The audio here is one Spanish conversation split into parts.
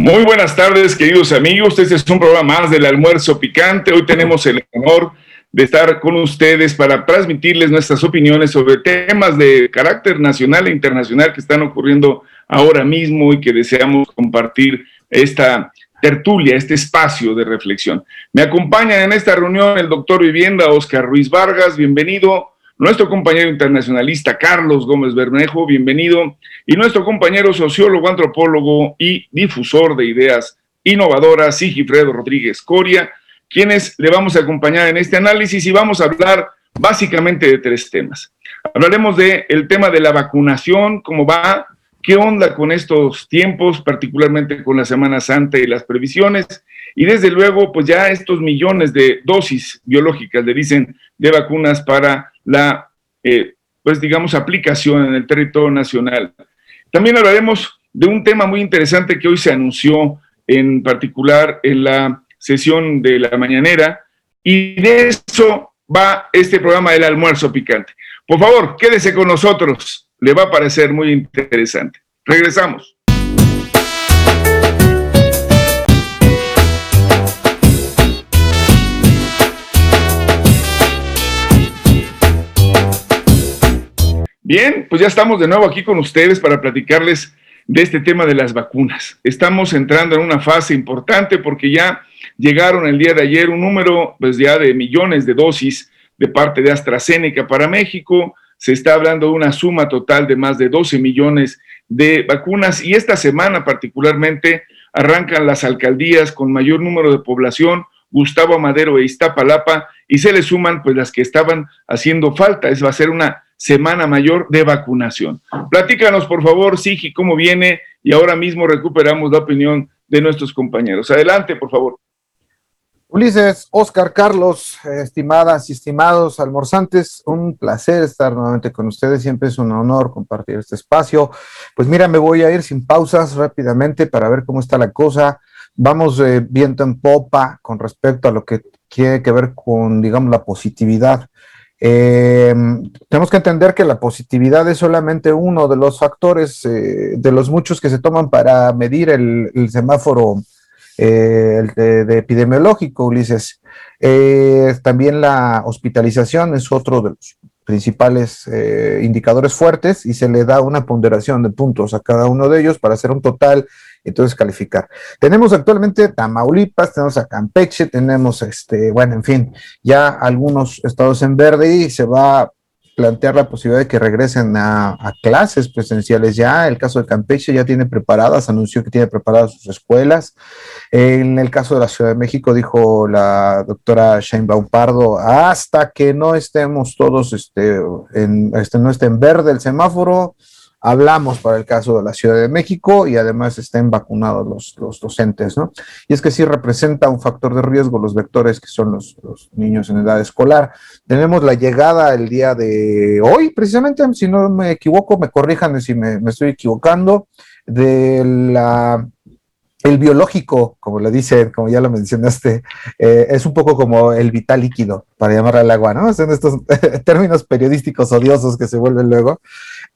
Muy buenas tardes, queridos amigos. Este es un programa más del almuerzo picante. Hoy tenemos el honor de estar con ustedes para transmitirles nuestras opiniones sobre temas de carácter nacional e internacional que están ocurriendo ahora mismo y que deseamos compartir esta tertulia, este espacio de reflexión. Me acompaña en esta reunión el doctor Vivienda Oscar Ruiz Vargas, bienvenido nuestro compañero internacionalista Carlos Gómez Bermejo, bienvenido, y nuestro compañero sociólogo, antropólogo y difusor de ideas innovadoras, Sigifredo Rodríguez Coria, quienes le vamos a acompañar en este análisis y vamos a hablar básicamente de tres temas. Hablaremos del el tema de la vacunación, cómo va, qué onda con estos tiempos, particularmente con la Semana Santa y las previsiones, y desde luego, pues ya estos millones de dosis biológicas, le dicen, de vacunas para la, eh, pues digamos, aplicación en el territorio nacional. También hablaremos de un tema muy interesante que hoy se anunció en particular en la sesión de la mañanera y de eso va este programa del almuerzo picante. Por favor, quédese con nosotros, le va a parecer muy interesante. Regresamos. Bien, pues ya estamos de nuevo aquí con ustedes para platicarles de este tema de las vacunas. Estamos entrando en una fase importante porque ya llegaron el día de ayer un número pues ya de millones de dosis de parte de AstraZeneca para México. Se está hablando de una suma total de más de 12 millones de vacunas y esta semana particularmente arrancan las alcaldías con mayor número de población, Gustavo Madero e Iztapalapa, y se le suman pues las que estaban haciendo falta. Es va a ser una Semana Mayor de Vacunación. Platícanos, por favor, Sigi, cómo viene y ahora mismo recuperamos la opinión de nuestros compañeros. Adelante, por favor. Ulises, Oscar, Carlos, estimadas y estimados almorzantes, un placer estar nuevamente con ustedes. Siempre es un honor compartir este espacio. Pues mira, me voy a ir sin pausas rápidamente para ver cómo está la cosa. Vamos eh, viento en popa con respecto a lo que tiene que ver con, digamos, la positividad eh, tenemos que entender que la positividad es solamente uno de los factores, eh, de los muchos que se toman para medir el, semáforo eh, de, epidemiológico, Ulises. también la hospitalización es otro de los principales indicadores fuertes y se le da una ponderación de puntos a cada uno de ellos para hacer un total entonces calificar. Tenemos actualmente Tamaulipas, tenemos a Campeche, tenemos, este, bueno, en fin, ya algunos estados en verde y se va a plantear la posibilidad de que regresen a, clases presenciales ya. El caso de Campeche ya tiene preparadas, anunció que tiene preparadas sus escuelas. En el caso de la Ciudad de México, dijo la doctora Sheinbaum Pardo, hasta que no estemos todos, este, en, este, no esté en verde el semáforo, hablamos para el caso de la Ciudad de México y además estén vacunados los, los docentes, ¿no? Y es que sí representa un factor de riesgo los vectores que son los, los, niños en edad escolar. Tenemos la llegada el día de hoy, precisamente, si no me equivoco, me corrijan si me, me estoy equivocando, de la el biológico, como le dicen, como ya lo mencionaste, eh, es un poco como el vital líquido, para llamar al agua, ¿no? Son estos términos periodísticos odiosos que se vuelven luego.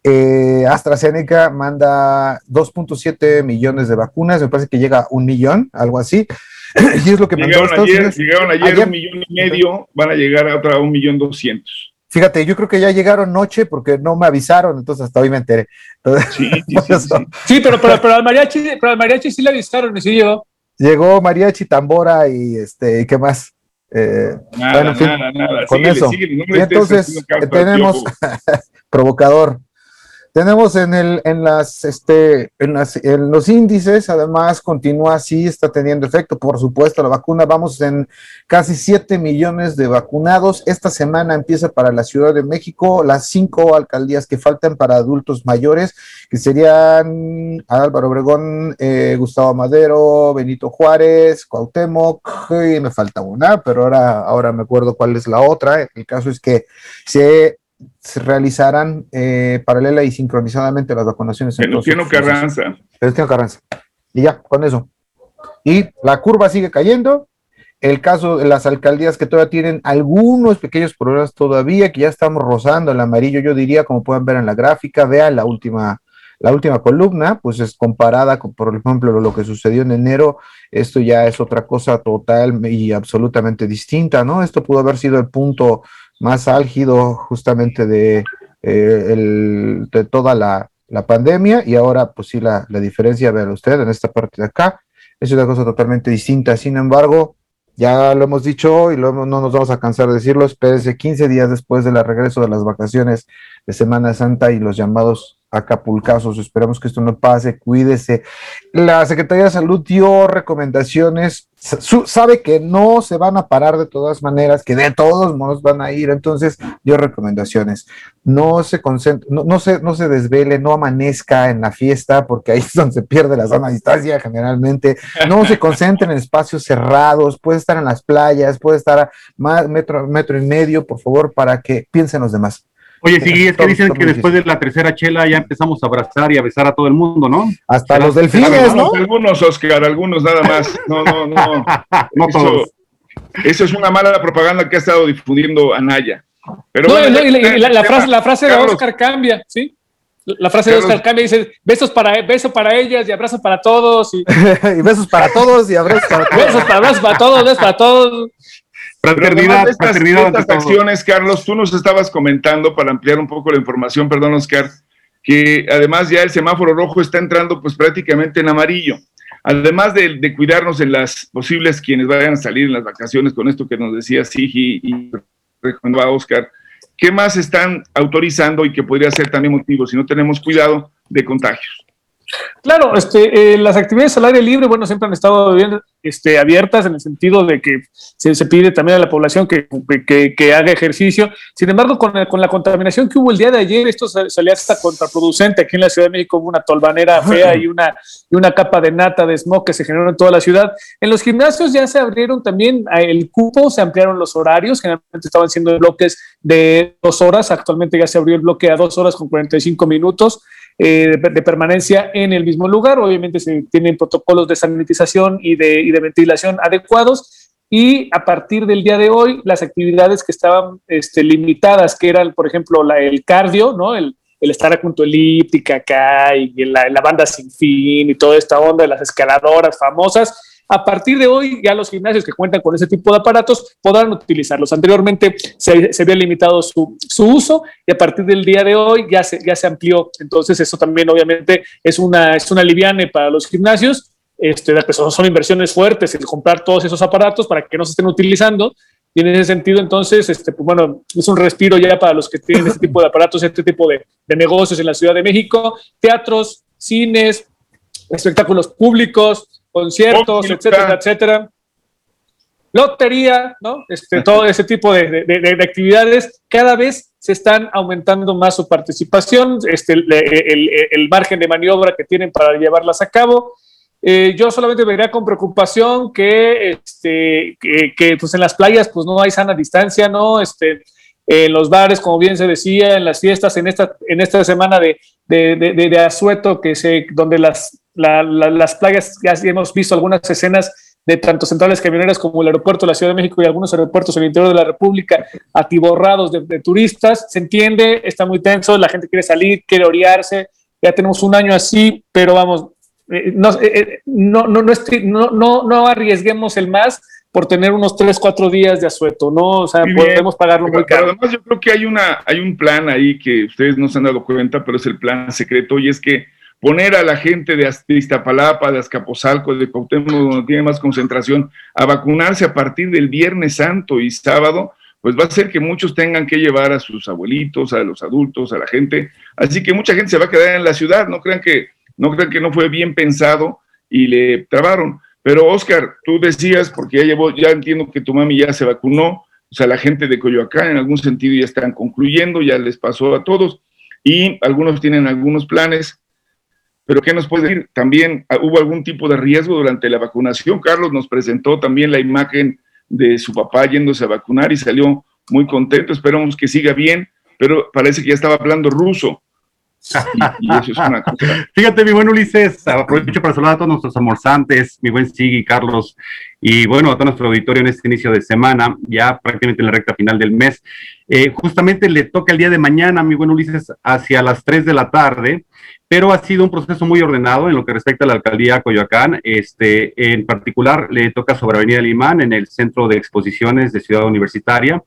Eh, AstraZeneca manda 2.7 millones de vacunas, me parece que llega a un millón, algo así. y es lo que llegaron mandó ayer, Llegaron ayer, un millón y medio, van a llegar a otra un millón doscientos. Fíjate, yo creo que ya llegaron noche porque no me avisaron, entonces hasta hoy me enteré. sí, sí, sí, sí, pero, pero, pero, al mariachi, pero al mariachi sí le avisaron y sí llegó. Llegó mariachi, tambora y este, ¿qué más? Eh, nada, bueno, en fin, nada, nada. Con eso. y entonces tenemos provocador. Tenemos en, el, en, las, este, en, las, en los índices, además, continúa así, está teniendo efecto, por supuesto, la vacuna. Vamos en casi 7 millones de vacunados. Esta semana empieza para la Ciudad de México las cinco alcaldías que faltan para adultos mayores, que serían Álvaro Obregón, eh, Gustavo Madero, Benito Juárez, Cuauhtémoc, y me falta una, pero ahora, ahora me acuerdo cuál es la otra. El caso es que se se realizarán eh, paralela y sincronizadamente las vacunaciones. En Venustiano Carranza. Venustiano Carranza. Y ya, con eso. Y la curva sigue cayendo. El caso de las alcaldías que todavía tienen algunos pequeños problemas todavía, que ya estamos rozando el amarillo, yo diría, como pueden ver en la gráfica, vean la última, la última columna, pues es comparada con, por ejemplo, lo que sucedió en enero, esto ya es otra cosa total y absolutamente distinta, ¿no? Esto pudo haber sido el punto más álgido justamente de, eh, de toda la, pandemia y ahora pues sí la, la diferencia, vean usted en esta parte de acá, es una cosa totalmente distinta. Sin embargo, ya lo hemos dicho y no nos vamos a cansar de decirlo, espérense 15 días después del regreso de las vacaciones de Semana Santa y los llamados acapulcazos. Esperamos que esto no pase, cuídese. La Secretaría de Salud dio recomendaciones, sabe que no se van a parar de todas maneras, que de todos modos van a ir, entonces dio recomendaciones. No se concentre, no, no, se, no se desvele, no amanezca en la fiesta, porque ahí es donde se pierde la zona de distancia generalmente. No se concentre en espacios cerrados, puede estar en las playas, puede estar a más metro, metro y medio, por favor, para que piensen los demás. Oye, sí, es que dicen que después de la tercera chela ya empezamos a abrazar y a besar a todo el mundo, ¿no? Hasta los delfines, ¿no? Algunos, Oscar, algunos nada más. No, no, no. no eso, todos. Eso es una mala propaganda que ha estado difundiendo Anaya. Pero no, la, frase, la frase de Oscar cambia, ¿sí? La frase de Oscar cambia dice besos para beso para ellas y abrazos para todos y, y besos para todos y abrazos para todos. Besos para abrazos para todos, besos para todos. Fraternidad, estas, estas acciones, Carlos, tú nos estabas comentando para ampliar un poco la información, perdón, Oscar, que además ya el semáforo rojo está entrando pues prácticamente en amarillo. Además de, cuidarnos en las posibles quienes vayan a salir en las vacaciones con esto que nos decía Sigi y recomendaba Oscar, ¿qué más están autorizando y que podría ser también motivo, si no tenemos cuidado, de contagios? Claro, este, eh, las actividades al aire libre, bueno, siempre han estado bien este, abiertas en el sentido de que se, pide también a la población que, que, haga ejercicio. Sin embargo, con, con, la contaminación que hubo el día de ayer, esto salía hasta contraproducente. Aquí en la Ciudad de México hubo una tolvanera fea y una, y una capa de nata de smog que se generó en toda la ciudad. En los gimnasios ya se abrieron también el cupo, se ampliaron los horarios, generalmente estaban siendo bloques de dos horas, actualmente ya se abrió el bloque a dos horas con 45 minutos. Eh, de, permanencia en el mismo lugar. Obviamente se tienen protocolos de sanitización y de, ventilación adecuados. Y a partir del día de hoy, las actividades que estaban este, limitadas, que eran, por ejemplo, el cardio, ¿no? El, el estar a punto elíptica acá y la, la banda sin fin y toda esta onda de las escaladoras famosas, a partir de hoy, ya los gimnasios que cuentan con ese tipo de aparatos podrán utilizarlos. Anteriormente se, había limitado su, su, uso y a partir del día de hoy ya se, ya se amplió. Entonces, eso también obviamente es una, es una liviane para los gimnasios. Este, pues, son inversiones fuertes el comprar todos esos aparatos para que no se estén utilizando. Y en ese sentido, entonces, este, pues, bueno, es un respiro ya para los que tienen este tipo de aparatos, este tipo de, de negocios en la Ciudad de México, teatros, cines, espectáculos públicos, conciertos, etcétera, etcétera. Lotería, ¿no? Este, todo ese tipo de, actividades, cada vez se están aumentando más su participación, este, el, margen de maniobra que tienen para llevarlas a cabo. Eh, yo solamente vería con preocupación que, este, que, pues en las playas pues no hay sana distancia, ¿no? Este, en los bares, como bien se decía, en las fiestas, en esta, en esta semana de, de, de, asueto, que se, donde las, las playas, ya hemos visto algunas escenas de tanto centrales camioneras como el aeropuerto de la Ciudad de México y algunos aeropuertos en el interior de la República atiborrados de, turistas. Se entiende, está muy tenso, la gente quiere salir, quiere orearse, ya tenemos un año así, pero vamos, eh, no, eh, eh, no, no, no, no, no arriesguemos el más por tener unos 3, 4 días de asueto, ¿no? O sea, podemos pagarlo muy caro. además yo creo que hay, una, hay un plan ahí que ustedes no se han dado cuenta, pero es el plan secreto y es que poner a la gente de Iztapalapa, de Azcapotzalco, de Cuauhtémoc, donde tiene más concentración, a vacunarse a partir del Viernes Santo y sábado, pues va a hacer que muchos tengan que llevar a sus abuelitos, a los adultos, a la gente. Así que mucha gente se va a quedar en la ciudad, no crean que no, crean que no fue bien pensado y le trabaron. Pero Oscar, tú decías, porque ya llevó, ya entiendo que tu mami ya se vacunó, o sea, la gente de Coyoacán en algún sentido ya están concluyendo, ya les pasó a todos, y algunos tienen algunos planes. Pero ¿qué nos puede decir? También ah, hubo algún tipo de riesgo durante la vacunación. Carlos nos presentó también la imagen de su papá yéndose a vacunar y salió muy contento. Esperamos que siga bien, pero parece que ya estaba hablando ruso. Fíjate, mi buen Ulises, aprovecho para saludar a todos nuestros almorzantes, mi buen Sigui, Carlos, y bueno, a todo nuestro auditorio en este inicio de semana, ya prácticamente en la recta final del mes. Eh, justamente le toca el día de mañana, mi buen Ulises, hacia las 3 de la tarde, pero ha sido un proceso muy ordenado en lo que respecta a la alcaldía Coyoacán. Este, en particular, le toca sobre Avenida Limán, en el centro de exposiciones de Ciudad Universitaria.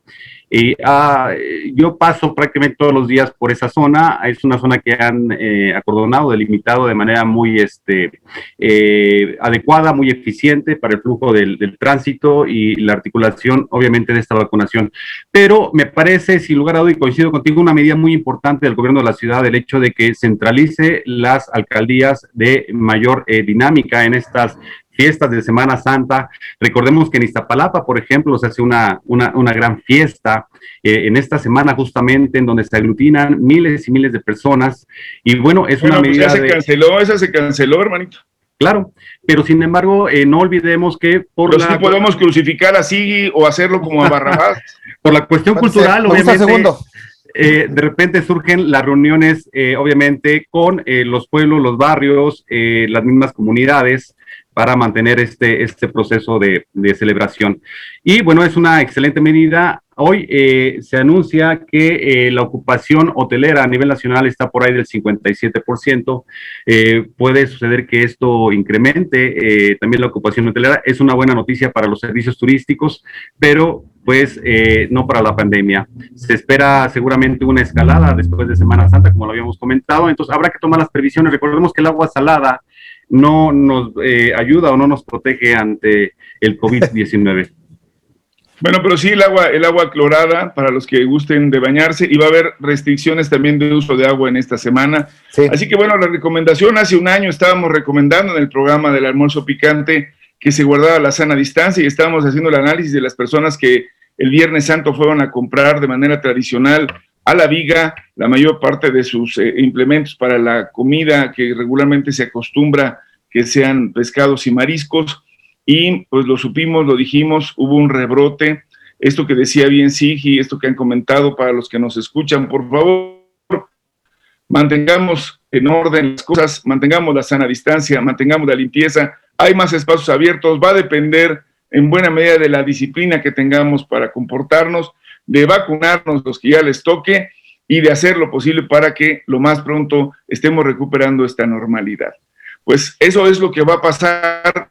Y ah, yo paso prácticamente todos los días por esa zona. Es una zona que han eh, acordonado, delimitado de manera muy este, eh, adecuada, muy eficiente para el flujo del, tránsito y la articulación, obviamente, de esta vacunación. Pero me parece, sin lugar a duda, y coincido contigo, una medida muy importante del gobierno de la ciudad, el hecho de que centralice las alcaldías de mayor eh, dinámica en estas fiestas de Semana Santa. Recordemos que en Iztapalapa, por ejemplo, se hace una, una, una gran fiesta eh, en esta semana justamente en donde se aglutinan miles y miles de personas. Y bueno, es una pues medida... se canceló, esa se canceló, hermanito. Claro, pero sin embargo, eh, no olvidemos que por pero la... podemos crucificar así o hacerlo como a Barrabás. por la cuestión cultural, obviamente... Eh, de repente surgen las reuniones, obviamente, con los pueblos, los barrios, las mismas comunidades, para mantener este, este proceso de, celebración. Y bueno, es una excelente medida. Hoy eh, se anuncia que eh, la ocupación hotelera a nivel nacional está por ahí del 57%. Eh, puede suceder que esto incremente también la ocupación hotelera. Es una buena noticia para los servicios turísticos, pero pues no para la pandemia. Se espera seguramente una escalada después de Semana Santa, como lo habíamos comentado. Entonces habrá que tomar las previsiones. Recordemos que el agua salada no nos eh, ayuda o no nos protege ante el COVID-19. Bueno, pero sí el agua, el agua clorada para los que gusten de bañarse y va a haber restricciones también de uso de agua en esta semana. Así que bueno, la recomendación hace un año estábamos recomendando en el programa del almuerzo picante que se guardara la sana distancia y estábamos haciendo el análisis de las personas que el Viernes Santo fueron a comprar de manera tradicional a la viga la mayor parte de sus eh, implementos para la comida que regularmente se acostumbra que sean pescados y mariscos. Y pues lo supimos, lo dijimos, hubo un rebrote. Esto que decía bien Sigi, esto que han comentado para los que nos escuchan, por favor, mantengamos en orden las cosas, mantengamos la sana distancia, mantengamos la limpieza. Hay más espacios abiertos, va a depender en buena medida de la disciplina que tengamos para comportarnos de vacunarnos los que ya les toque y de hacer lo posible para que lo más pronto estemos recuperando esta normalidad. Pues eso es lo que va a pasar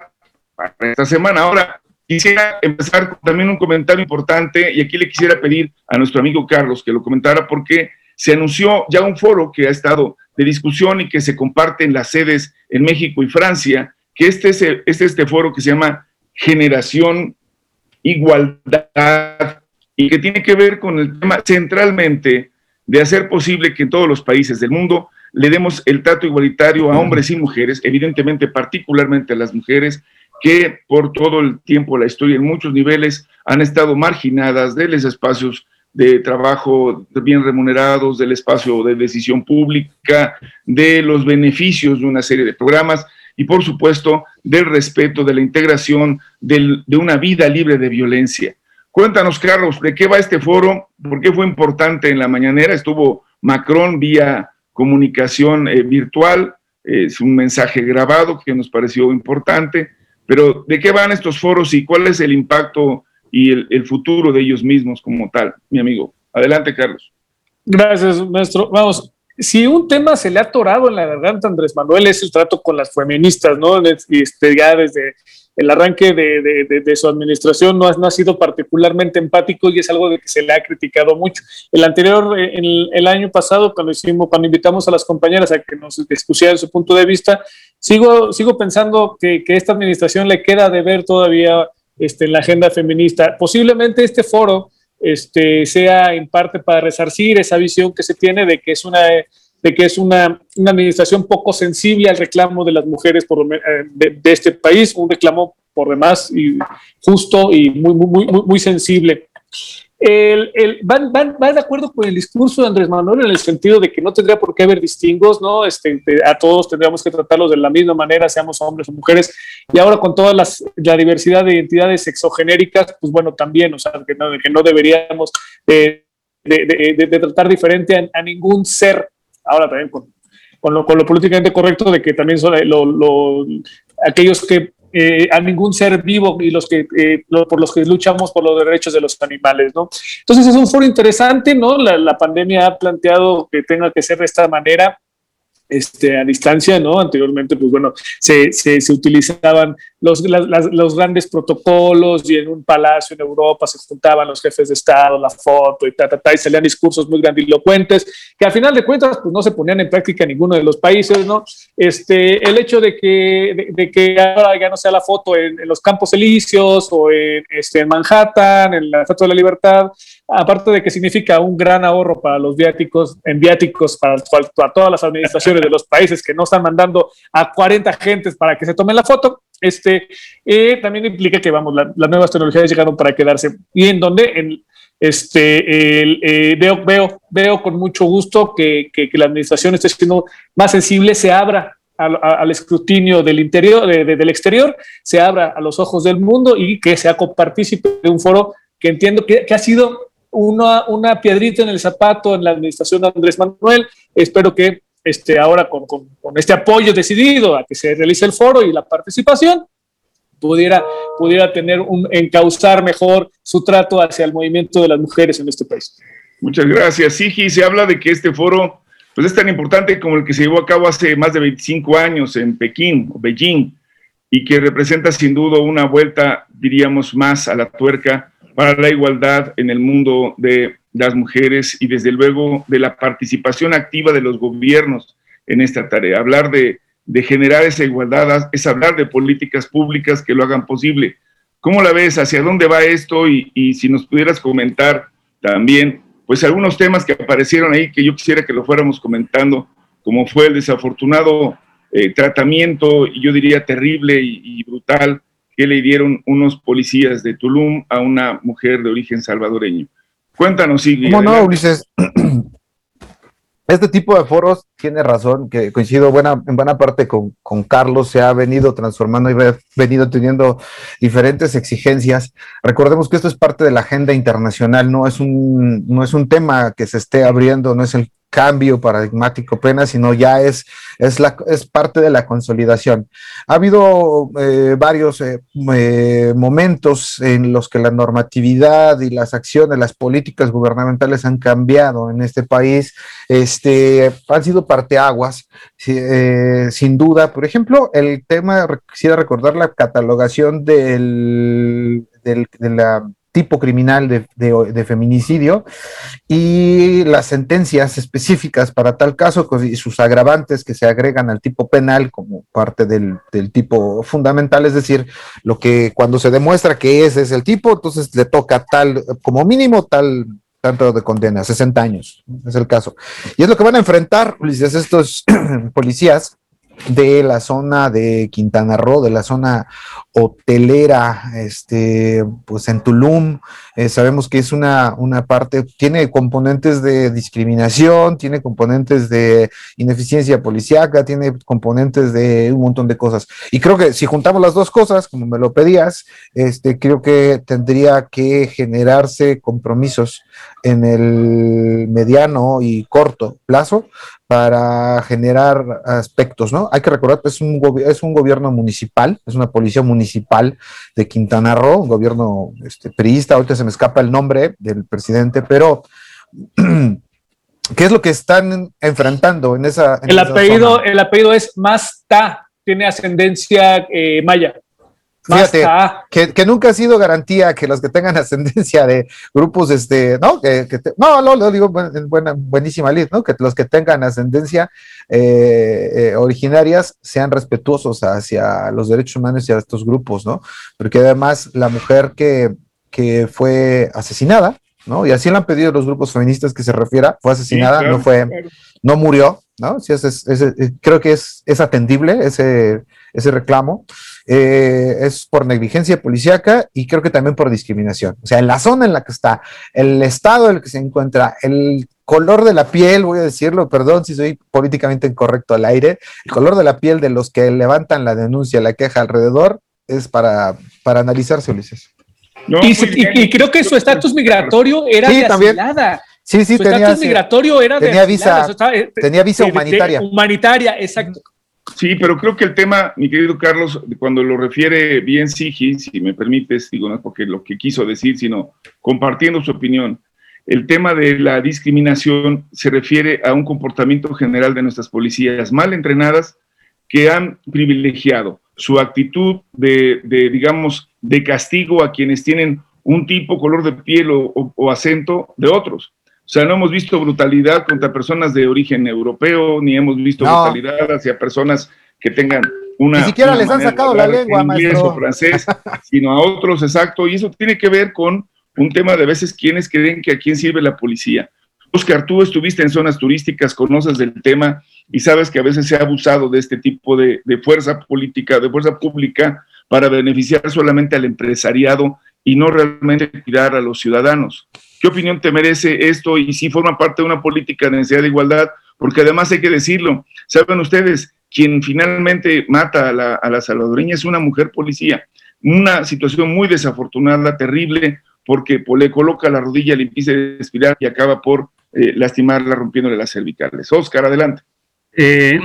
para esta semana. Ahora, quisiera empezar con también un comentario importante y aquí le quisiera pedir a nuestro amigo Carlos que lo comentara porque se anunció ya un foro que ha estado de discusión y que se comparte en las sedes en México y Francia, que este es, este, este foro que se llama Generación Igualdad y que tiene que ver con el tema centralmente de hacer posible que en todos los países del mundo le demos el trato igualitario a hombres y mujeres, evidentemente particularmente a las mujeres, que por todo el tiempo, la historia, en muchos niveles han estado marginadas de los espacios de trabajo bien remunerados, del espacio de decisión pública, de los beneficios de una serie de programas y por supuesto del respeto, de la integración de una vida libre de violencia. Cuéntanos, Carlos, ¿de qué va este foro? ¿Por qué fue importante en la mañanera? Estuvo Macron vía comunicación eh, virtual, es un mensaje grabado que nos pareció importante, pero ¿de qué van estos foros y cuál es el impacto y el, futuro de ellos mismos como tal, mi amigo? Adelante, Carlos. Gracias, maestro. Vamos, si un tema se le ha atorado en la garganta Andrés Manuel es el trato con las feministas, ¿no? Este, ya desde el arranque de, su administración no ha, no ha, sido particularmente empático y es algo de que se le ha criticado mucho. El anterior, eh, el, el año pasado, cuando, hicimos, cuando invitamos a las compañeras a que nos expusieran su punto de vista, sigo, sigo pensando que, que esta administración le queda de ver todavía este, en la agenda feminista. Posiblemente este foro este, sea en parte para resarcir esa visión que se tiene de que es una de que es una, una, administración poco sensible al reclamo de las mujeres por, eh, de, de, este país, un reclamo por demás y justo y muy, muy, muy, muy sensible. El, el, van, van, van, de acuerdo con el discurso de Andrés Manuel en el sentido de que no tendría por qué haber distingos, ¿no? Este, a todos tendríamos que tratarlos de la misma manera, seamos hombres o mujeres, y ahora con toda las, la diversidad de identidades sexogenéricas, pues bueno, también, o sea, que no, que no deberíamos eh, de, de, de, tratar diferente a, a, ningún ser ahora también con, lo, con lo políticamente correcto de que también son lo, aquellos que eh, a ningún ser vivo y los que eh, por los que luchamos por los derechos de los animales, ¿no? Entonces es un foro interesante, ¿no? La pandemia ha planteado que tenga que ser de esta manera este, a distancia, ¿no? Anteriormente, pues bueno, se, se, se utilizaban los, los grandes protocolos y en un palacio en Europa se juntaban los jefes de Estado, la foto y ta, ta, ta, y salían discursos muy grandilocuentes que al final de cuentas, pues no se ponían en práctica en ninguno de los países, ¿no? Este, el hecho de que, de, que ahora ya no sea la foto en, los Campos Elíseos o en, este, en Manhattan, en la Estatua de la Libertad, aparte de que significa un gran ahorro para los viáticos, en viáticos para, todas las administraciones de los países que no están mandando a 40 gentes para que se tomen la foto, este, también implica que vamos, las nuevas tecnologías llegaron para quedarse. Y en donde en, este, eh, veo, veo, veo con mucho gusto que, que, la administración esté siendo más sensible, se abra al, escrutinio del interior, de, del exterior, se abra a los ojos del mundo y que sea copartícipe de un foro que entiendo que ha sido una, una piedrita en el zapato en la administración de Andrés Manuel. Espero que este, ahora con, con, este apoyo decidido a que se realice el foro y la participación, pudiera, pudiera tener un, encauzar mejor su trato hacia el movimiento de las mujeres en este país. Muchas gracias. Sigi, se habla de que este foro pues, es tan importante como el que se llevó a cabo hace más de 25 años en Pekín o Beijing y que representa sin duda una vuelta, diríamos, más a la tuerca para la igualdad en el mundo de las mujeres y desde luego de la participación activa de los gobiernos en esta tarea. Hablar de, generar esa igualdad es hablar de políticas públicas que lo hagan posible. ¿Cómo la ves? ¿Hacia dónde va esto? Y, si nos pudieras comentar también, pues algunos temas que aparecieron ahí que yo quisiera que lo fuéramos comentando, como fue el desafortunado eh, tratamiento, y yo diría terrible y brutal, que le dieron unos policías de Tulum a una mujer de origen salvadoreño. Cuéntanos, Sigui. ¿Cómo no, Ulises? Este tipo de foros tiene razón, que coincido buena, en buena parte con, con, Carlos, se ha venido transformando y ha venido teniendo diferentes exigencias. Recordemos que esto es parte de la agenda internacional, no es un, no es un tema que se esté abriendo, no es el cambio paradigmático apenas, sino ya es, es, la, es parte de la consolidación. Ha habido eh, varios eh, eh, momentos en los que la normatividad y las acciones, las políticas gubernamentales han cambiado en este país, este, han sido parteaguas, sin duda. Por ejemplo, el tema, quisiera recordar la catalogación del, del de la tipo criminal de, feminicidio y las sentencias específicas para tal caso y sus agravantes que se agregan al tipo penal como parte del, tipo fundamental, es decir, lo que cuando se demuestra que ese es el tipo, entonces le toca tal, como mínimo tal tanto de condena, 60 años, es el caso. Y es lo que van a enfrentar, estos policías de la zona de Quintana Roo, de la zona hotelera, este, pues en Tulum, eh, sabemos que es una, una parte, tiene componentes de discriminación, tiene componentes de ineficiencia policíaca, tiene componentes de un montón de cosas. Y creo que si juntamos las dos cosas, como me lo pedías, este, creo que tendría que generarse compromisos en el mediano y corto plazo para generar aspectos, ¿no? Hay que recordar que es un, es un gobierno municipal, es una policía municipal de Quintana Roo, un gobierno este, priista, ahorita se me escapa el nombre del presidente, pero ¿qué es lo que están enfrentando en esa... el, apellido, el apellido es Masta, tiene ascendencia eh, maya. Fíjate, que, nunca ha sido garantía que los que tengan ascendencia de grupos, este, ¿no? Que, no, no, lo digo en buena, buenísima lid, ¿no? Que los que tengan ascendencia eh, eh, originarias sean respetuosos hacia los derechos humanos y a estos grupos, ¿no? Porque además la mujer que, que fue asesinada, ¿no? Y así lo han pedido los grupos feministas que se refiera, fue asesinada, no fue, no murió, ¿no? Sí, es, creo que es, es atendible ese, ese reclamo. Eh, es por negligencia policíaca y creo que también por discriminación. O sea, en la zona en la que está, el estado en el que se encuentra, el color de la piel, voy a decirlo, perdón si soy políticamente incorrecto al aire, el color de la piel de los que levantan la denuncia, la queja alrededor, es para, para analizarse, Ulises. y, creo que su estatus migratorio era sí, también. Sí, sí, Su tenía, estatus migratorio era de tenía visa, o sea, estaba, eh, tenía visa de- de- humanitaria. humanitaria, exacto. Sí, pero creo que el tema, mi querido Carlos, cuando lo refiere bien Sigi, si me permites, digo, no es porque lo que quiso decir, sino compartiendo su opinión, el tema de la discriminación se refiere a un comportamiento general de nuestras policías mal entrenadas que han privilegiado su actitud de, de, digamos, de castigo a quienes tienen un tipo, color de piel o, o- o acento de otros. O sea, no hemos visto brutalidad contra personas de origen europeo, ni hemos visto No. brutalidad hacia personas que tengan una. Ni siquiera una les han sacado la lengua, inglés maestro. o francés, sino a otros, exacto. Y eso tiene que ver con un tema de a veces quienes creen que a quién sirve la policía. Oscar, tú estuviste en zonas turísticas, conoces del tema y sabes que a veces se ha abusado de este tipo de, de fuerza política, de fuerza pública, para beneficiar solamente al empresariado y no realmente cuidar a los ciudadanos. ¿Qué opinión te merece esto y si forma parte de una política de necesidad de igualdad? Porque además hay que decirlo, saben ustedes, quien finalmente mata a la, a salvadoreña es una mujer policía. Una situación muy desafortunada, terrible, porque pues, le coloca la rodilla, le impide respirar y acaba por eh, lastimarla rompiéndole las cervicales. Oscar, adelante. Eh,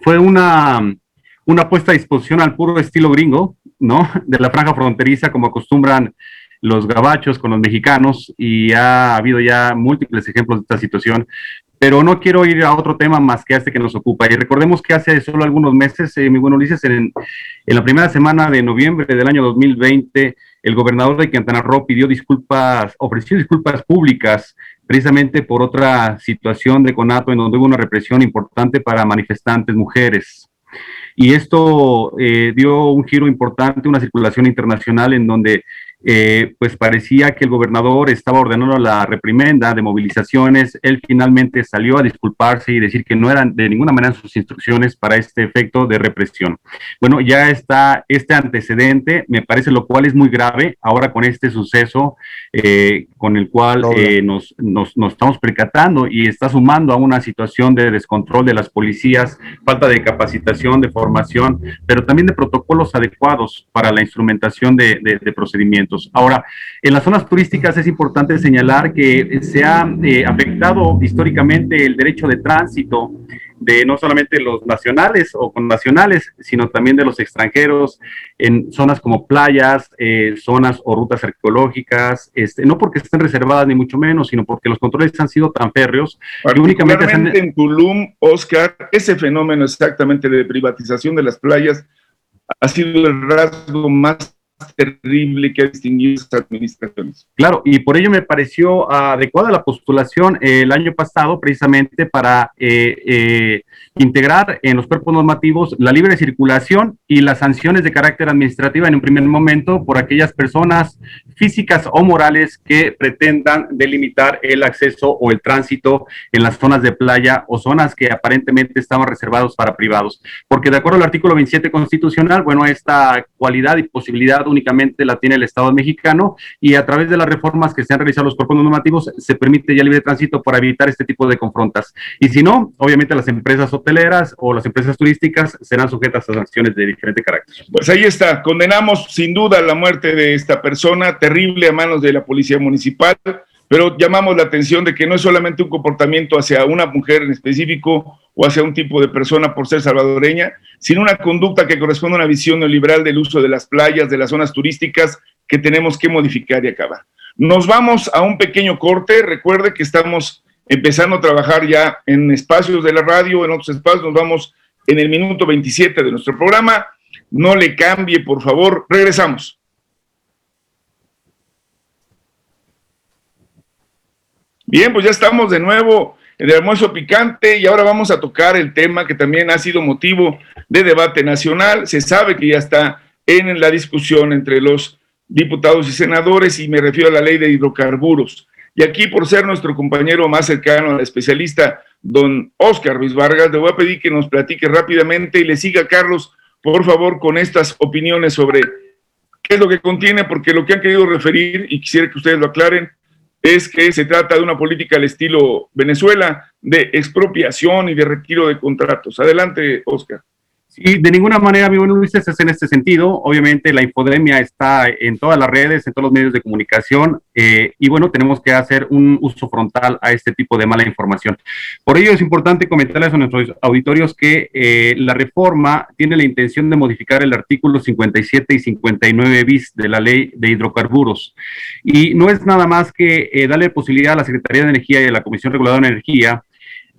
fue una, una puesta a disposición al puro estilo gringo, ¿no? De la franja fronteriza, como acostumbran los gabachos con los mexicanos, y ha habido ya múltiples ejemplos de esta situación. Pero no quiero ir a otro tema más que a este que nos ocupa. Y recordemos que hace solo algunos meses, eh, mi buen Ulises, en, en la primera semana de noviembre del año 2020, el gobernador de Quintana Roo pidió disculpas, ofreció disculpas públicas precisamente por otra situación de conato en donde hubo una represión importante para manifestantes mujeres. Y esto eh, dio un giro importante, una circulación internacional en donde eh, pues parecía que el gobernador estaba ordenando la reprimenda de movilizaciones. Él finalmente salió a disculparse y decir que no eran de ninguna manera sus instrucciones para este efecto de represión. Bueno, ya está este antecedente, me parece lo cual es muy grave ahora con este suceso eh, con el cual eh, nos, nos, nos, estamos percatando y está sumando a una situación de descontrol de las policías, falta de capacitación, de formación, pero también de protocolos adecuados para la instrumentación de, de, de procedimientos. Ahora, en las zonas turísticas es importante señalar que se ha eh, afectado históricamente el derecho de tránsito de no solamente los nacionales o con nacionales, sino también de los extranjeros en zonas como playas, eh, zonas o rutas arqueológicas, este, no porque estén reservadas ni mucho menos, sino porque los controles han sido tan férreos que únicamente han... en Tulum, Oscar, ese fenómeno exactamente de privatización de las playas ha sido el rasgo más terrible que ha distinguido estas administraciones. Claro, y por ello me pareció adecuada la postulación eh, el año pasado precisamente para eh, eh, integrar en los cuerpos normativos la libre circulación y las sanciones de carácter administrativo en un primer momento por aquellas personas físicas o morales que pretendan delimitar el acceso o el tránsito en las zonas de playa o zonas que aparentemente estaban reservados para privados. Porque de acuerdo al artículo 27 constitucional, bueno, esta cualidad y posibilidad únicamente la tiene el Estado mexicano y a través de las reformas que se han realizado los cuerpos normativos se permite ya libre tránsito para evitar este tipo de confrontas. Y si no, obviamente las empresas hoteleras o las empresas turísticas serán sujetas a sanciones de diferente carácter. Pues ahí está, condenamos sin duda la muerte de esta persona terrible a manos de la policía municipal, pero llamamos la atención de que no es solamente un comportamiento hacia una mujer en específico o hacia un tipo de persona por ser salvadoreña, sino una conducta que corresponde a una visión neoliberal del uso de las playas, de las zonas turísticas que tenemos que modificar y acabar. Nos vamos a un pequeño corte, recuerde que estamos empezando a trabajar ya en espacios de la radio, en otros espacios, nos vamos en el minuto 27 de nuestro programa, no le cambie, por favor, regresamos. Bien, pues ya estamos de nuevo en el almuerzo picante y ahora vamos a tocar el tema que también ha sido motivo de debate nacional. Se sabe que ya está en la discusión entre los diputados y senadores y me refiero a la ley de hidrocarburos. Y aquí, por ser nuestro compañero más cercano al especialista, don Oscar Ruiz Vargas, le voy a pedir que nos platique rápidamente y le siga, Carlos, por favor, con estas opiniones sobre qué es lo que contiene, porque lo que han querido referir, y quisiera que ustedes lo aclaren, es que se trata de una política al estilo Venezuela de expropiación y de retiro de contratos. Adelante, Oscar. Y de ninguna manera, mi buen Luis, es en este sentido. Obviamente la infodemia está en todas las redes, en todos los medios de comunicación, eh, y bueno, tenemos que hacer un uso frontal a este tipo de mala información. Por ello es importante comentarles a nuestros auditorios que eh, la reforma tiene la intención de modificar el artículo 57 y 59 bis de la ley de hidrocarburos. Y no es nada más que eh, darle posibilidad a la Secretaría de Energía y a la Comisión Reguladora de Energía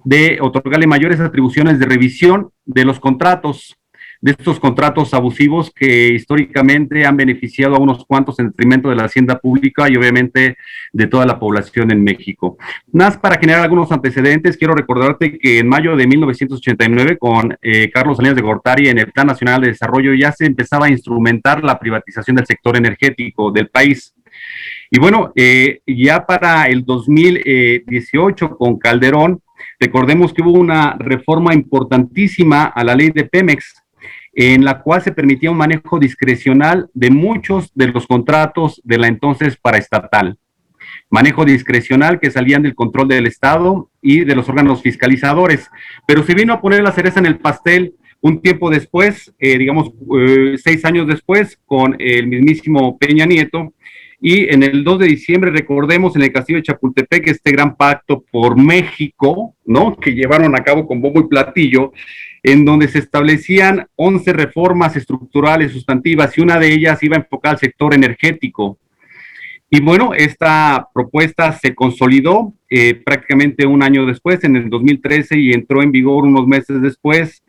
de otorgarle mayores atribuciones de revisión de los contratos, de estos contratos abusivos que históricamente han beneficiado a unos cuantos en detrimento de la hacienda pública y obviamente de toda la población en México. Más para generar algunos antecedentes, quiero recordarte que en mayo de 1989, con eh, Carlos Salinas de Gortari en el Plan Nacional de Desarrollo, ya se empezaba a instrumentar la privatización del sector energético del país. Y bueno, eh, ya para el 2018 con Calderón, Recordemos que hubo una reforma importantísima a la ley de Pemex, en la cual se permitía un manejo discrecional de muchos de los contratos de la entonces paraestatal. Manejo discrecional que salían del control del Estado y de los órganos fiscalizadores. Pero se vino a poner la cereza en el pastel un tiempo después, eh, digamos eh, seis años después, con el mismísimo Peña Nieto, y en el 2 de diciembre, recordemos, en el castillo de Chapultepec, este gran pacto por México, ¿no? Que llevaron a cabo con bombo y platillo, en donde se establecían 11 reformas estructurales sustantivas y una de ellas iba a enfocar al sector energético. Y bueno, esta propuesta se consolidó eh, prácticamente un año después, en el 2013, y entró en vigor unos meses después,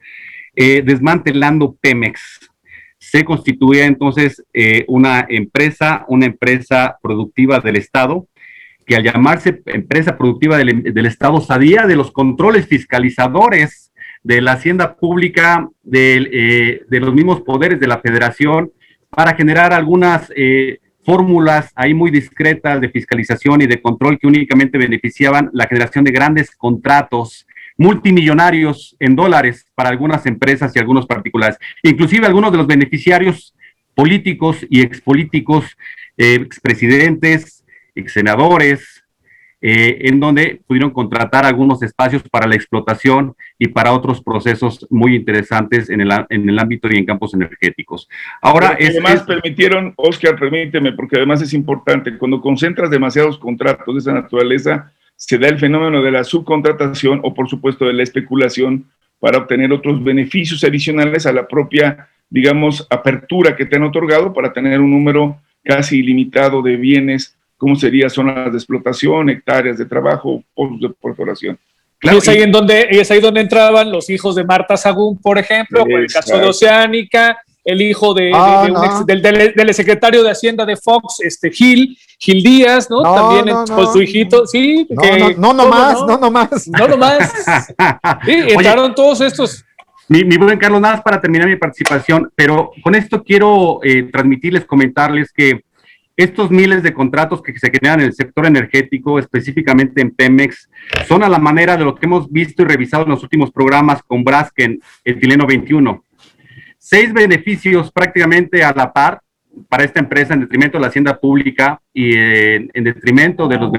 eh, desmantelando Pemex se constituía entonces eh, una empresa, una empresa productiva del Estado, que al llamarse empresa productiva del, Estado sabía de los controles fiscalizadores de la hacienda pública, eh, de los mismos poderes de la federación, para generar algunas eh, fórmulas ahí muy discretas de fiscalización y de control que únicamente beneficiaban la generación de grandes contratos multimillonarios en dólares para algunas empresas y algunos particulares. Inclusive algunos de los beneficiarios políticos y expolíticos, eh, expresidentes, exsenadores, eh, en donde pudieron contratar algunos espacios para la explotación y para otros procesos muy interesantes en el, en el ámbito y en campos energéticos. Ahora, además permitieron, Oscar, permíteme, porque además es importante, cuando concentras demasiados contratos de esa naturaleza, se da el fenómeno de la subcontratación o por supuesto de la especulación para obtener otros beneficios adicionales a la propia, digamos, apertura que te han otorgado para tener un número casi ilimitado de bienes, como sería zonas de explotación, hectáreas de trabajo, pozos de perforación. Claro, y es ahí en donde es ahí donde entraban los hijos de Marta Sagún, por ejemplo, o el caso de Oceánica, el hijo de, ah, del, del, secretario de Hacienda de Fox, este Gil, Gil Díaz, ¿no? También con su hijito, sí. No, no, no, más, no, no más. No, no más. sí, entraron todos estos. Mi, mi, buen Carlos, nada más para terminar mi participación, pero con esto quiero eh, transmitirles, comentarles que estos miles de contratos que se generan en el sector energético, específicamente en Pemex, son a la manera de lo que hemos visto y revisado en los últimos programas con Brasken, el Tileno 21 seis beneficios prácticamente a la par para esta empresa en detrimento de la hacienda pública y en, detrimento de los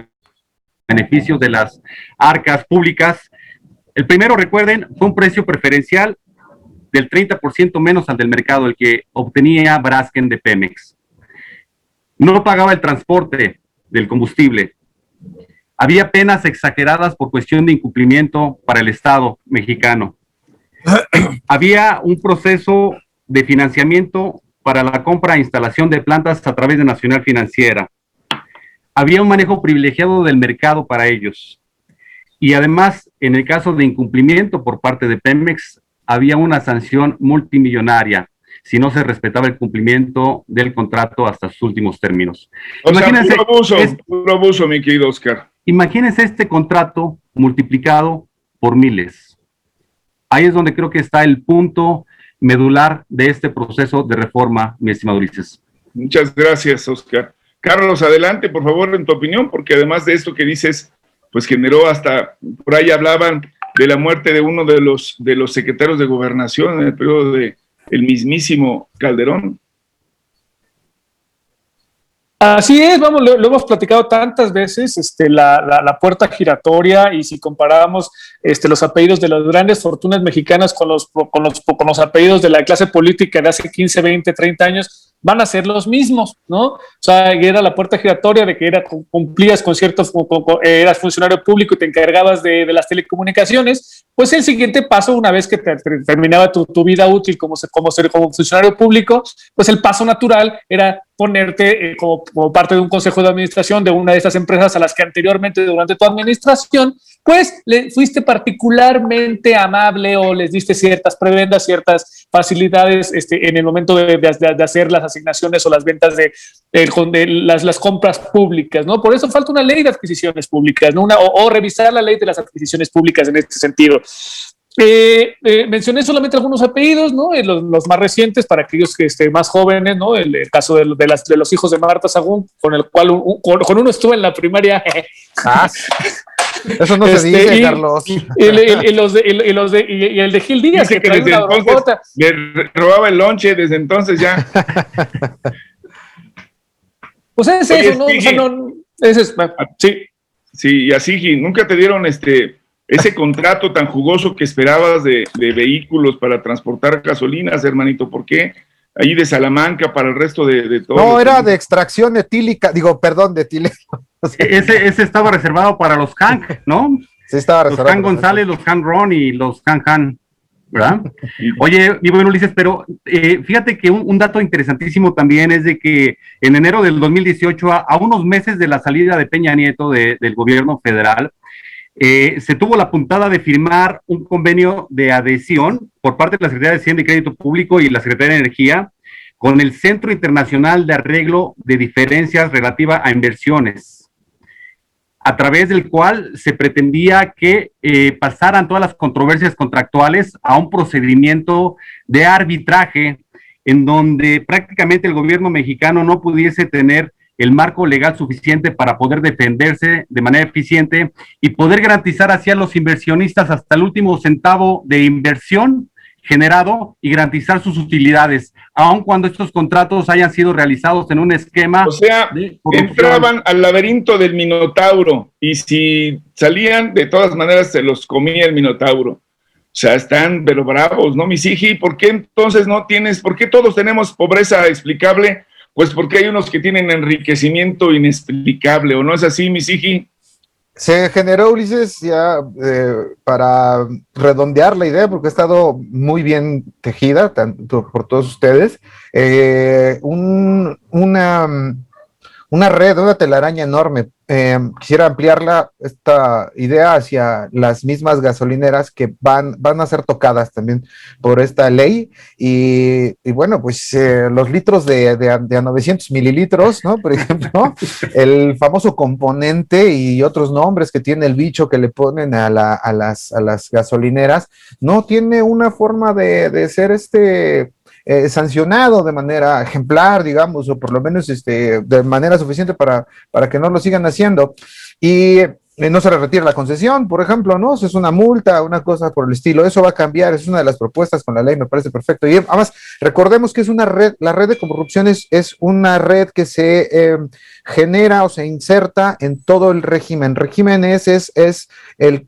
beneficios de las arcas públicas. El primero, recuerden, fue un precio preferencial del 30% menos al del mercado, el que obtenía Brasken de Pemex. No pagaba el transporte del combustible. Había penas exageradas por cuestión de incumplimiento para el Estado mexicano. había un proceso de financiamiento para la compra e instalación de plantas a través de Nacional Financiera. Había un manejo privilegiado del mercado para ellos. Y además, en el caso de incumplimiento por parte de Pemex, había una sanción multimillonaria si no se respetaba el cumplimiento del contrato hasta sus últimos términos. imagínense, abuso, abuso, mi querido Oscar. Imagínense este contrato multiplicado por miles Ahí es donde creo que está el punto medular de este proceso de reforma, mi estimado Ulises. Muchas gracias, Oscar. Carlos, adelante, por favor, en tu opinión, porque además de esto que dices, pues generó hasta, por ahí hablaban de la muerte de uno de los, de los secretarios de gobernación en el periodo de mismísimo Calderón. Así es, vamos, lo, hemos platicado tantas veces, este, la, puerta giratoria y si comparamos este, los apellidos de las grandes fortunas mexicanas con los, con, los, con los apellidos de la clase política de hace 15, 20, 30 años, van a ser los mismos, ¿no? O sea, era la puerta giratoria de que era, cumplías con ciertos, eras funcionario público y te encargabas de, las telecomunicaciones, pues el siguiente paso, una vez que terminaba tu, vida útil como, como, ser, como funcionario público, pues el paso natural era ponerte eh, como, como, parte de un consejo de administración de una de esas empresas a las que anteriormente, durante tu administración, pues le fuiste particularmente amable o les diste ciertas prebendas, ciertas facilidades este, en el momento de, hacer las asignaciones o las ventas de, las, las, compras públicas, ¿no? Por eso falta una ley de adquisiciones públicas, ¿no? Una, o, revisar la ley de las adquisiciones públicas en este sentido. Eh, eh, mencioné solamente algunos apellidos, ¿no? Eh, los, más recientes para aquellos que estén más jóvenes, ¿no? El, caso de, las, de, los hijos de Marta Sagún, con el cual con, uno estuve en la primaria. Ah, eso no se este, dice, Carlos. Y, los de, y, el de Gil Díaz, que, desde entonces le robaba el lonche desde entonces ya. pues es eso, ¿no? O sea, no es, sí. Sí, y así, nunca te dieron este ese contrato tan jugoso que esperabas de, de, vehículos para transportar gasolinas, hermanito, ¿por qué? Ahí de Salamanca para el resto de, de todo. No, era de extracción etílica, digo, perdón, de etílica. ese, ese estaba reservado para los Hank, ¿no? Sí, estaba reservado. Los Han González, los Han Ron y los Han Han. ¿verdad? Oye, mi buen Ulises, pero eh, fíjate que un, dato interesantísimo también es de que en enero del 2018, a, unos meses de la salida de Peña Nieto del gobierno federal, eh, se tuvo la puntada de firmar un convenio de adhesión por parte de la Secretaría de Hacienda y Crédito Público y la Secretaría de Energía con el Centro Internacional de Arreglo de Diferencias relativa a inversiones a través del cual se pretendía que eh, pasaran todas las controversias contractuales a un procedimiento de arbitraje en donde prácticamente el gobierno mexicano no pudiese tener el marco legal suficiente para poder defenderse de manera eficiente y poder garantizar hacia los inversionistas hasta el último centavo de inversión generado y garantizar sus utilidades, aun cuando estos contratos hayan sido realizados en un esquema. O sea, entraban al laberinto del Minotauro y si salían, de todas maneras se los comía el Minotauro. O sea, están pero bravos, ¿no, mis hijos? ¿Por qué entonces no tienes, por qué todos tenemos pobreza explicable? Pues porque hay unos que tienen enriquecimiento inexplicable, ¿o no es así, mis hijos? Se generó, Ulises, ya eh, para redondear la idea, porque ha estado muy bien tejida tanto por todos ustedes, eh, un, una una red, una telaraña enorme. Em, quisiera ampliarla, esta idea hacia las mismas gasolineras que van, van a ser tocadas también por esta ley. Y, bueno, pues eh, los litros de, de, a 900 mililitros, ¿no? Por ejemplo, el famoso componente y otros nombres que tiene el bicho que le ponen a, a, las, a las gasolineras, no tiene una forma de, de ser este eh, sancionado de manera ejemplar, digamos, o por lo menos este, de manera suficiente para, para que no lo sigan haciendo. Y eh, no se le retira la concesión, por ejemplo, ¿no? es una multa, una cosa por el estilo. Eso va a cambiar, es una de las propuestas con la ley, me parece perfecto. Y además, recordemos que es una red, la red de corrupción es, una red que se eh, genera o se inserta en todo el régimen. Régimen es, es, el,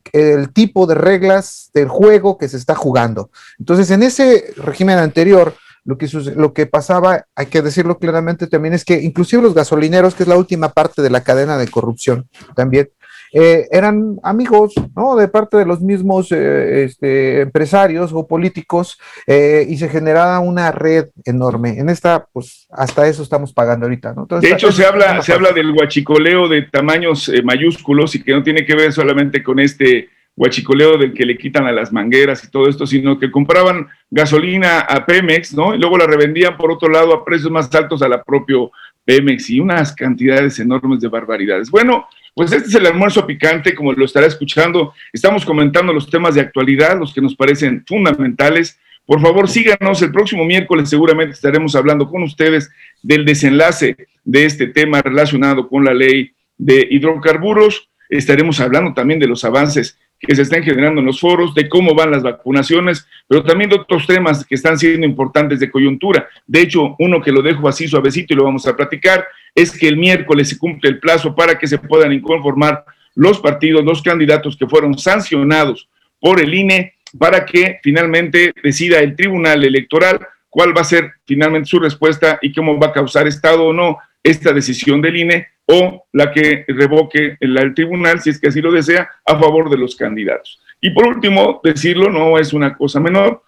tipo de reglas del juego que se está jugando. Entonces, en ese régimen anterior, lo que, lo que pasaba, hay que decirlo claramente también, es que inclusive los gasolineros, que es la última parte de la cadena de corrupción también, eh, eran amigos, ¿no? De parte de los mismos eh, este, empresarios o políticos eh, y se generaba una red enorme. En esta, pues, hasta eso estamos pagando ahorita, ¿no? de hecho, se habla, se habla del huachicoleo de tamaños mayúsculos y que no tiene que ver solamente con este huachicoleo del que le quitan a las mangueras y todo esto, sino que compraban gasolina a Pemex, ¿no? Y luego la revendían por otro lado a precios más altos a la propio Pemex y unas cantidades enormes de barbaridades. Bueno, pues este es el almuerzo picante, como lo estará escuchando. Estamos comentando los temas de actualidad, los que nos parecen fundamentales. Por favor, síganos. El próximo miércoles seguramente estaremos hablando con ustedes del desenlace de este tema relacionado con la ley de hidrocarburos. Estaremos hablando también de los avances que se están generando en los foros, de cómo van las vacunaciones, pero también de otros temas que están siendo importantes de coyuntura. De hecho, uno que lo dejo así suavecito y lo vamos a platicar, es que el miércoles se cumple el plazo para que se puedan inconformar los partidos, los candidatos que fueron sancionados por el INE, para que finalmente decida el Tribunal Electoral cuál va a ser finalmente su respuesta y cómo va a causar estado o no esta decisión del INE o la que revoque el, tribunal, si es que así lo desea, a favor de los candidatos. Y por último, decirlo, no es una cosa menor,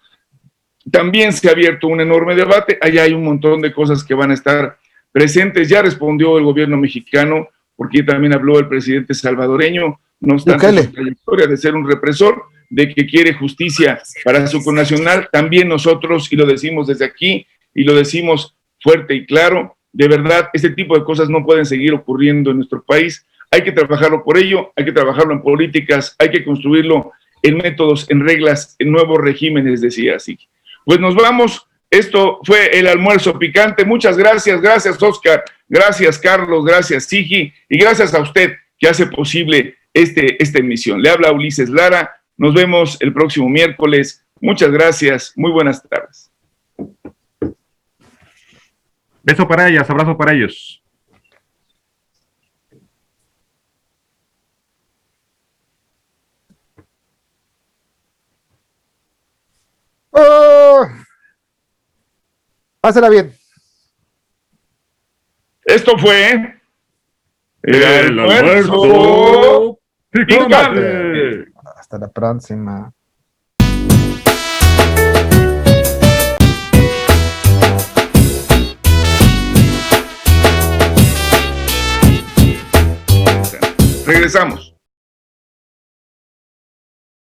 también se ha abierto un enorme debate, allá hay un montón de cosas que van a estar presentes, ya respondió el gobierno mexicano, porque también habló el presidente salvadoreño, no obstante su trayectoria de ser un represor, de que quiere justicia para su connacional, también nosotros, y lo decimos desde aquí, y lo decimos fuerte y claro, de verdad, este tipo de cosas no pueden seguir ocurriendo en nuestro país. Hay que trabajarlo por ello, hay que trabajarlo en políticas, hay que construirlo en métodos, en reglas, en nuevos regímenes, decía así. Pues nos vamos. Esto fue el almuerzo picante. Muchas gracias, gracias Oscar, gracias Carlos, gracias Sigi y gracias a usted que hace posible este, esta emisión. Le habla Ulises Lara. Nos vemos el próximo miércoles. Muchas gracias. Muy buenas tardes. Beso para ellas, abrazo para ellos. Oh. Pásela bien. Esto fue el, el almuerzo. Hasta la próxima. Regresamos.